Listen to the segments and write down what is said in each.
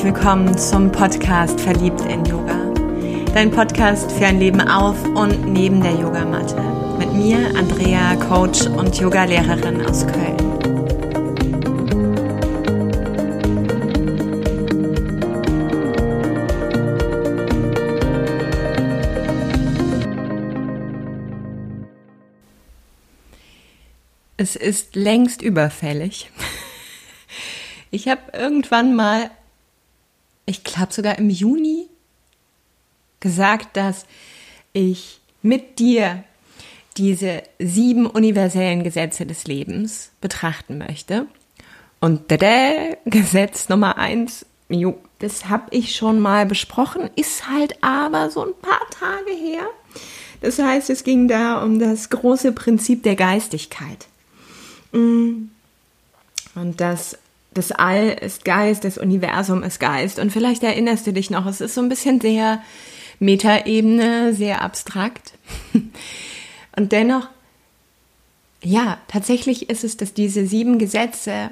herzlich willkommen zum Podcast Verliebt in Yoga. Dein Podcast für ein Leben auf und neben der Yogamatte. Mit mir, Andrea, Coach und Yogalehrerin aus Köln. Es ist längst überfällig. Ich habe irgendwann mal, ich glaube sogar im Juni, gesagt, dass ich mit dir diese sieben universellen Gesetze des Lebens betrachten möchte. Und der Gesetz Nummer eins, jo, das habe ich schon mal besprochen, ist halt aber so ein paar Tage her. Das heißt, es ging da um das große Prinzip der Geistigkeit. Mm. Und das, das All ist Geist, das Universum ist Geist. Und vielleicht erinnerst du dich noch, es ist so ein bisschen sehr Metaebene, sehr abstrakt. Und dennoch, ja, tatsächlich ist es, dass diese sieben Gesetze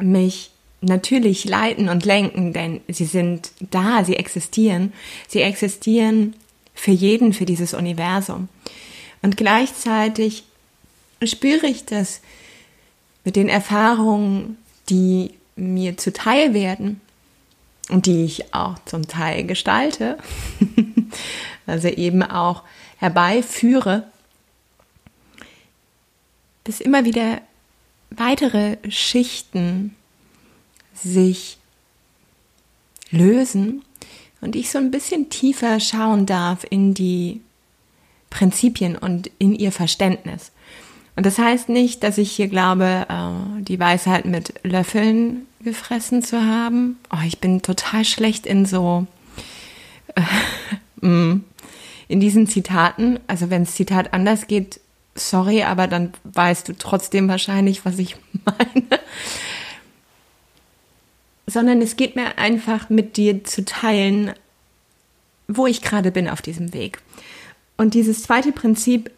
mich natürlich leiten und lenken, denn sie sind da, sie existieren. Sie existieren für jeden, für dieses Universum. Und gleichzeitig spüre ich das mit den Erfahrungen, die mir zuteil werden und die ich auch zum Teil gestalte, also eben auch herbeiführe, dass immer wieder weitere Schichten sich lösen und ich so ein bisschen tiefer schauen darf in die Prinzipien und in ihr Verständnis. Und das heißt nicht, dass ich hier glaube, äh, die Weisheit mit Löffeln gefressen zu haben. Oh, ich bin total schlecht in so, äh, in diesen Zitaten. Also wenn das Zitat anders geht, sorry, aber dann weißt du trotzdem wahrscheinlich, was ich meine. Sondern es geht mir einfach mit dir zu teilen, wo ich gerade bin auf diesem Weg. Und dieses zweite Prinzip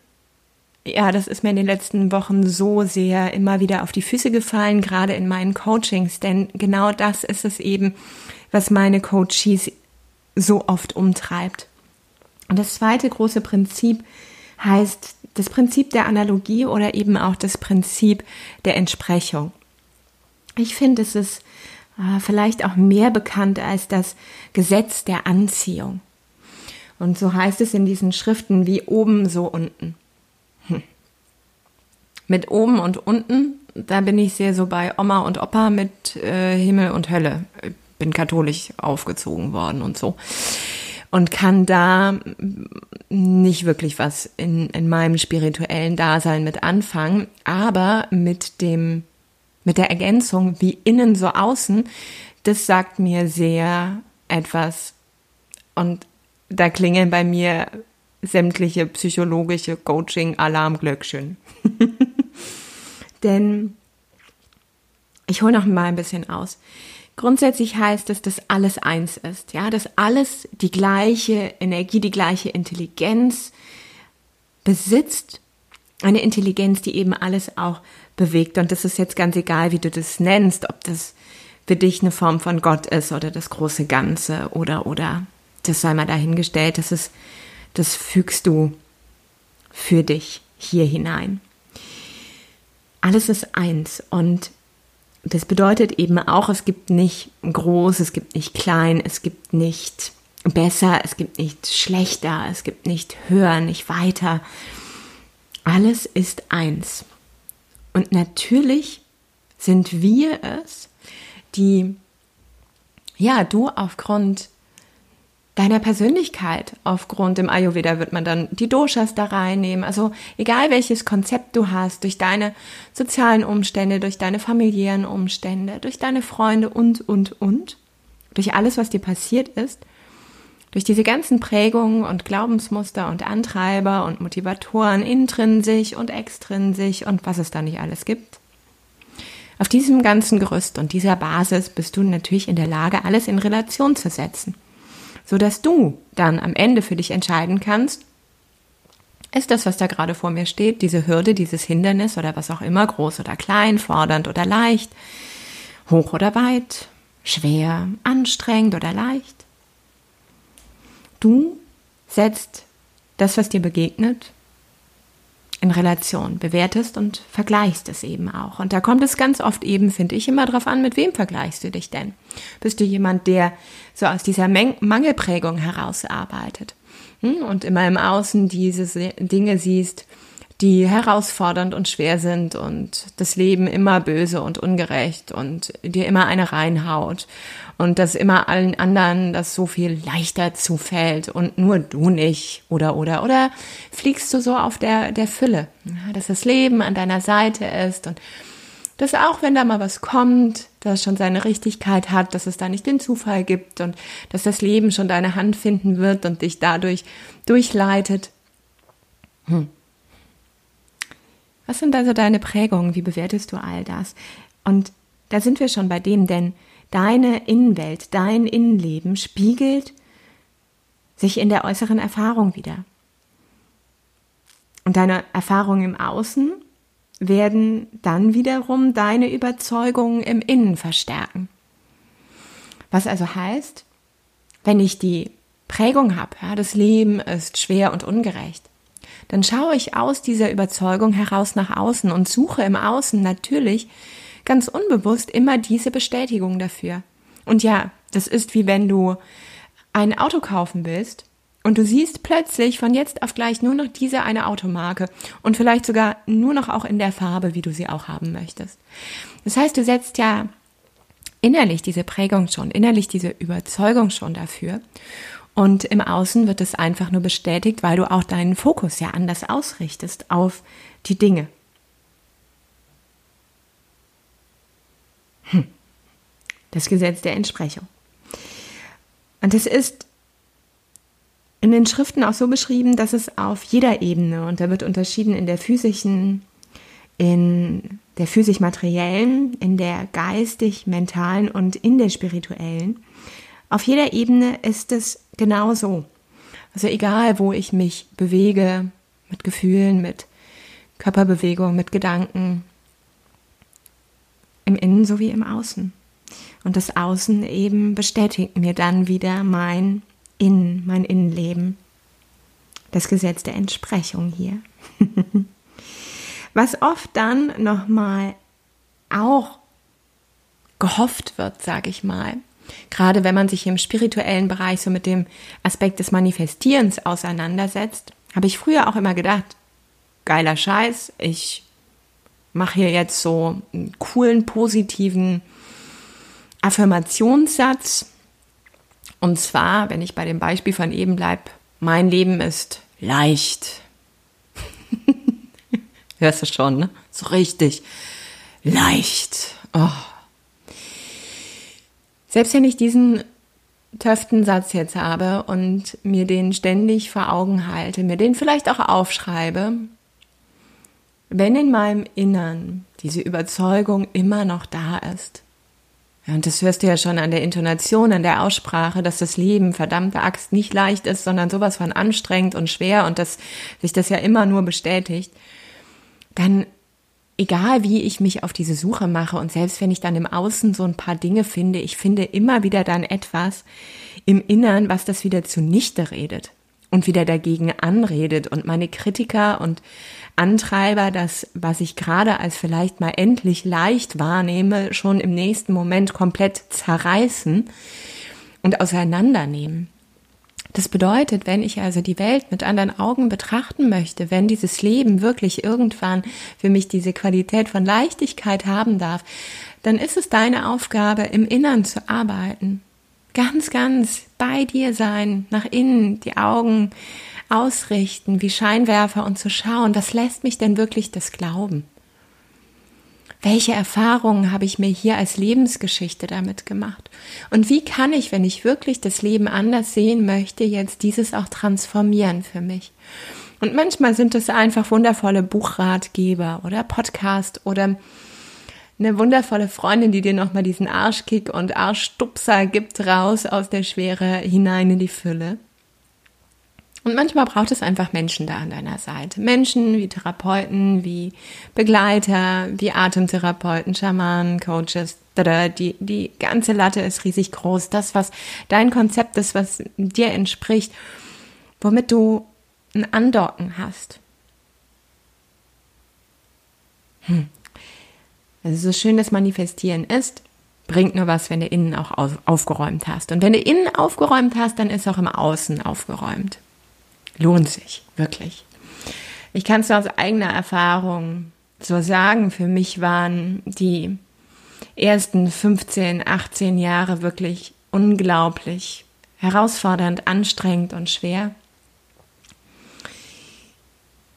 ja, das ist mir in den letzten Wochen so sehr immer wieder auf die Füße gefallen, gerade in meinen Coachings, denn genau das ist es eben, was meine Coaches so oft umtreibt. Und das zweite große Prinzip heißt das Prinzip der Analogie oder eben auch das Prinzip der Entsprechung. Ich finde, es ist äh, vielleicht auch mehr bekannt als das Gesetz der Anziehung. Und so heißt es in diesen Schriften wie oben, so unten. Mit oben und unten, da bin ich sehr so bei Oma und Opa mit äh, Himmel und Hölle. Bin katholisch aufgezogen worden und so. Und kann da nicht wirklich was in, in meinem spirituellen Dasein mit anfangen, aber mit dem, mit der Ergänzung wie innen so außen, das sagt mir sehr etwas. Und da klingeln bei mir sämtliche psychologische Coaching-Alarmglöckchen. Denn ich hole noch mal ein bisschen aus. Grundsätzlich heißt es, dass alles eins ist, ja, dass alles die gleiche Energie, die gleiche Intelligenz besitzt. Eine Intelligenz, die eben alles auch bewegt. Und das ist jetzt ganz egal, wie du das nennst, ob das für dich eine Form von Gott ist oder das große Ganze oder, oder, das sei mal dahingestellt, das ist das fügst du für dich hier hinein. Alles ist eins und das bedeutet eben auch, es gibt nicht groß, es gibt nicht klein, es gibt nicht besser, es gibt nicht schlechter, es gibt nicht höher, nicht weiter. Alles ist eins. Und natürlich sind wir es, die, ja, du aufgrund deiner Persönlichkeit. Aufgrund im Ayurveda wird man dann die Doshas da reinnehmen. Also egal welches Konzept du hast, durch deine sozialen Umstände, durch deine familiären Umstände, durch deine Freunde und, und, und, durch alles, was dir passiert ist, durch diese ganzen Prägungen und Glaubensmuster und Antreiber und Motivatoren intrinsisch und extrinsisch und was es da nicht alles gibt. Auf diesem ganzen Gerüst und dieser Basis bist du natürlich in der Lage, alles in Relation zu setzen so dass du dann am Ende für dich entscheiden kannst, ist das, was da gerade vor mir steht, diese Hürde, dieses Hindernis oder was auch immer, groß oder klein, fordernd oder leicht, hoch oder weit, schwer, anstrengend oder leicht. Du setzt das, was dir begegnet, in Relation, bewertest und vergleichst es eben auch. Und da kommt es ganz oft eben, finde ich, immer darauf an, mit wem vergleichst du dich denn? Bist du jemand, der so aus dieser Mangelprägung herausarbeitet hm? und immer im Außen diese Dinge siehst, die herausfordernd und schwer sind und das Leben immer böse und ungerecht und dir immer eine reinhaut und dass immer allen anderen das so viel leichter zufällt und nur du nicht oder oder oder fliegst du so auf der der Fülle, dass das Leben an deiner Seite ist und dass auch wenn da mal was kommt, das schon seine Richtigkeit hat, dass es da nicht den Zufall gibt und dass das Leben schon deine Hand finden wird und dich dadurch durchleitet. Hm. Was sind also deine Prägungen? Wie bewertest du all das? Und da sind wir schon bei dem, denn deine Innenwelt, dein Innenleben spiegelt sich in der äußeren Erfahrung wieder. Und deine Erfahrungen im Außen werden dann wiederum deine Überzeugungen im Innen verstärken. Was also heißt, wenn ich die Prägung habe, ja, das Leben ist schwer und ungerecht, dann schaue ich aus dieser Überzeugung heraus nach außen und suche im Außen natürlich ganz unbewusst immer diese Bestätigung dafür. Und ja, das ist wie wenn du ein Auto kaufen willst und du siehst plötzlich von jetzt auf gleich nur noch diese eine Automarke und vielleicht sogar nur noch auch in der Farbe, wie du sie auch haben möchtest. Das heißt, du setzt ja innerlich diese Prägung schon, innerlich diese Überzeugung schon dafür. Und im Außen wird es einfach nur bestätigt, weil du auch deinen Fokus ja anders ausrichtest auf die Dinge. Hm. Das Gesetz der Entsprechung. Und es ist in den Schriften auch so beschrieben, dass es auf jeder Ebene, und da wird unterschieden in der physischen, in der physisch-materiellen, in der geistig-mentalen und in der spirituellen, auf jeder Ebene ist es genau so. Also egal, wo ich mich bewege, mit Gefühlen, mit Körperbewegung, mit Gedanken, im Innen sowie im Außen. Und das Außen eben bestätigt mir dann wieder mein Innen, mein Innenleben. Das Gesetz der Entsprechung hier. Was oft dann nochmal auch gehofft wird, sage ich mal, Gerade wenn man sich im spirituellen Bereich so mit dem Aspekt des Manifestierens auseinandersetzt, habe ich früher auch immer gedacht, geiler Scheiß, ich mache hier jetzt so einen coolen, positiven Affirmationssatz. Und zwar, wenn ich bei dem Beispiel von eben bleibe, mein Leben ist leicht. Hörst du schon, ne? So richtig leicht. Oh. Selbst wenn ich diesen Töftensatz jetzt habe und mir den ständig vor Augen halte, mir den vielleicht auch aufschreibe, wenn in meinem Innern diese Überzeugung immer noch da ist, ja, und das hörst du ja schon an der Intonation, an der Aussprache, dass das Leben, verdammte Axt, nicht leicht ist, sondern sowas von anstrengend und schwer und dass sich das ja immer nur bestätigt, dann egal wie ich mich auf diese Suche mache und selbst wenn ich dann im Außen so ein paar Dinge finde, ich finde immer wieder dann etwas im Innern, was das wieder zunichte redet und wieder dagegen anredet und meine Kritiker und Antreiber, das, was ich gerade als vielleicht mal endlich leicht wahrnehme, schon im nächsten Moment komplett zerreißen und auseinandernehmen. Das bedeutet, wenn ich also die Welt mit anderen Augen betrachten möchte, wenn dieses Leben wirklich irgendwann für mich diese Qualität von Leichtigkeit haben darf, dann ist es deine Aufgabe, im Innern zu arbeiten. Ganz, ganz bei dir sein, nach innen, die Augen ausrichten, wie Scheinwerfer und zu schauen, was lässt mich denn wirklich das glauben? Welche Erfahrungen habe ich mir hier als Lebensgeschichte damit gemacht? Und wie kann ich, wenn ich wirklich das Leben anders sehen möchte, jetzt dieses auch transformieren für mich? Und manchmal sind es einfach wundervolle Buchratgeber oder Podcast oder eine wundervolle Freundin, die dir nochmal diesen Arschkick und Arschstupser gibt raus aus der Schwere hinein in die Fülle. Und manchmal braucht es einfach Menschen da an deiner Seite. Menschen wie Therapeuten, wie Begleiter, wie Atemtherapeuten, Schamanen, Coaches. Die, die ganze Latte ist riesig groß. Das, was dein Konzept ist, was dir entspricht, womit du ein Andocken hast. Hm. Also so schön das Manifestieren ist, bringt nur was, wenn du innen auch aufgeräumt hast. Und wenn du innen aufgeräumt hast, dann ist auch im Außen aufgeräumt. Lohnt sich, wirklich. Ich kann es aus eigener Erfahrung so sagen, für mich waren die ersten 15, 18 Jahre wirklich unglaublich herausfordernd, anstrengend und schwer.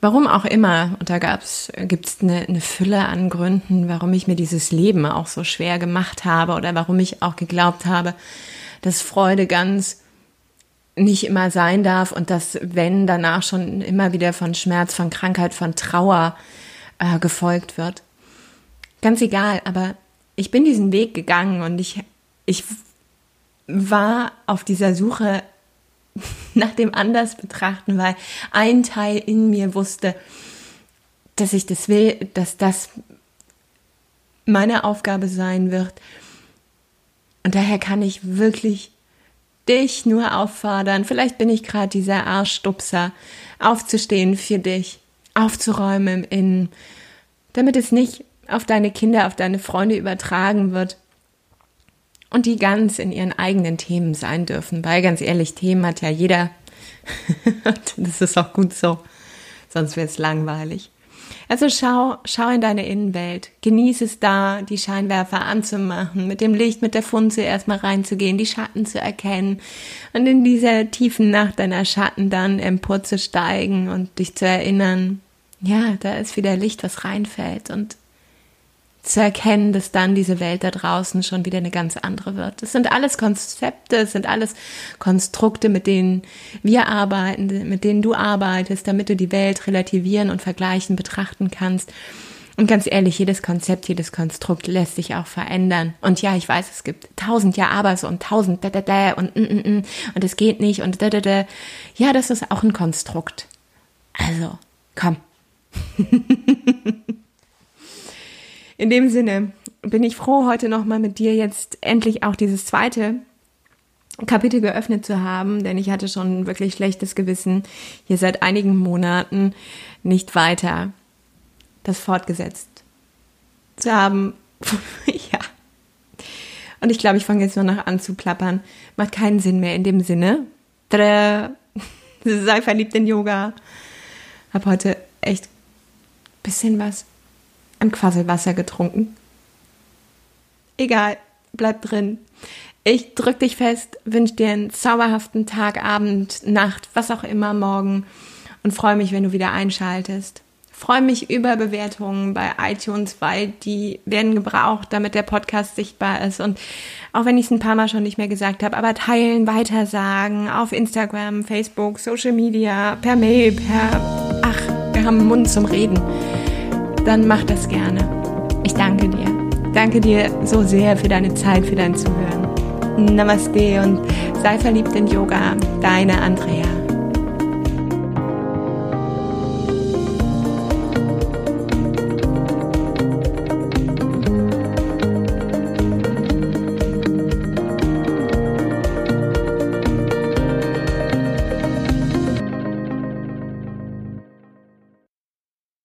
Warum auch immer, und da gibt es eine, eine Fülle an Gründen, warum ich mir dieses Leben auch so schwer gemacht habe oder warum ich auch geglaubt habe, dass Freude ganz nicht immer sein darf und dass, wenn danach schon immer wieder von Schmerz, von Krankheit, von Trauer äh, gefolgt wird. Ganz egal, aber ich bin diesen Weg gegangen und ich, ich war auf dieser Suche nach dem anders betrachten, weil ein Teil in mir wusste, dass ich das will, dass das meine Aufgabe sein wird. Und daher kann ich wirklich dich nur auffordern. Vielleicht bin ich gerade dieser Arschstupser, aufzustehen für dich, aufzuräumen im Innen, damit es nicht auf deine Kinder, auf deine Freunde übertragen wird und die ganz in ihren eigenen Themen sein dürfen. Weil ganz ehrlich, Themen hat ja jeder. das ist auch gut so, sonst wäre es langweilig. Also schau, schau in deine Innenwelt, genieße es da, die Scheinwerfer anzumachen, mit dem Licht, mit der Funze erstmal reinzugehen, die Schatten zu erkennen und in dieser tiefen Nacht deiner Schatten dann emporzusteigen und dich zu erinnern, ja, da ist wieder Licht, was reinfällt und zu erkennen, dass dann diese Welt da draußen schon wieder eine ganz andere wird. Es sind alles Konzepte, es sind alles Konstrukte, mit denen wir arbeiten, mit denen du arbeitest, damit du die Welt relativieren und vergleichen betrachten kannst. Und ganz ehrlich, jedes Konzept, jedes Konstrukt lässt sich auch verändern. Und ja, ich weiß, es gibt tausend Ja, aber und tausend da, da, da und mm, mm, mm, und es geht nicht und da, da, da. Ja, das ist auch ein Konstrukt. Also, komm. In dem Sinne bin ich froh, heute nochmal mit dir jetzt endlich auch dieses zweite Kapitel geöffnet zu haben, denn ich hatte schon wirklich schlechtes Gewissen, hier seit einigen Monaten nicht weiter das fortgesetzt zu haben. ja. Und ich glaube, ich fange jetzt nur noch an zu plappern. Macht keinen Sinn mehr in dem Sinne. Tada! Sei verliebt in Yoga. Hab heute echt bisschen was an Quasselwasser getrunken. Egal, bleib drin. Ich drück dich fest, wünsche dir einen zauberhaften Tag, Abend, Nacht, was auch immer morgen und freue mich, wenn du wieder einschaltest. Freue mich über Bewertungen bei iTunes, weil die werden gebraucht, damit der Podcast sichtbar ist. Und auch wenn ich es ein paar Mal schon nicht mehr gesagt habe, aber teilen, weitersagen auf Instagram, Facebook, Social Media, per Mail, per ach, wir haben einen Mund zum Reden dann mach das gerne. Ich danke dir. Danke dir so sehr für deine Zeit, für dein Zuhören. Namaste und sei verliebt in Yoga. Deine Andrea.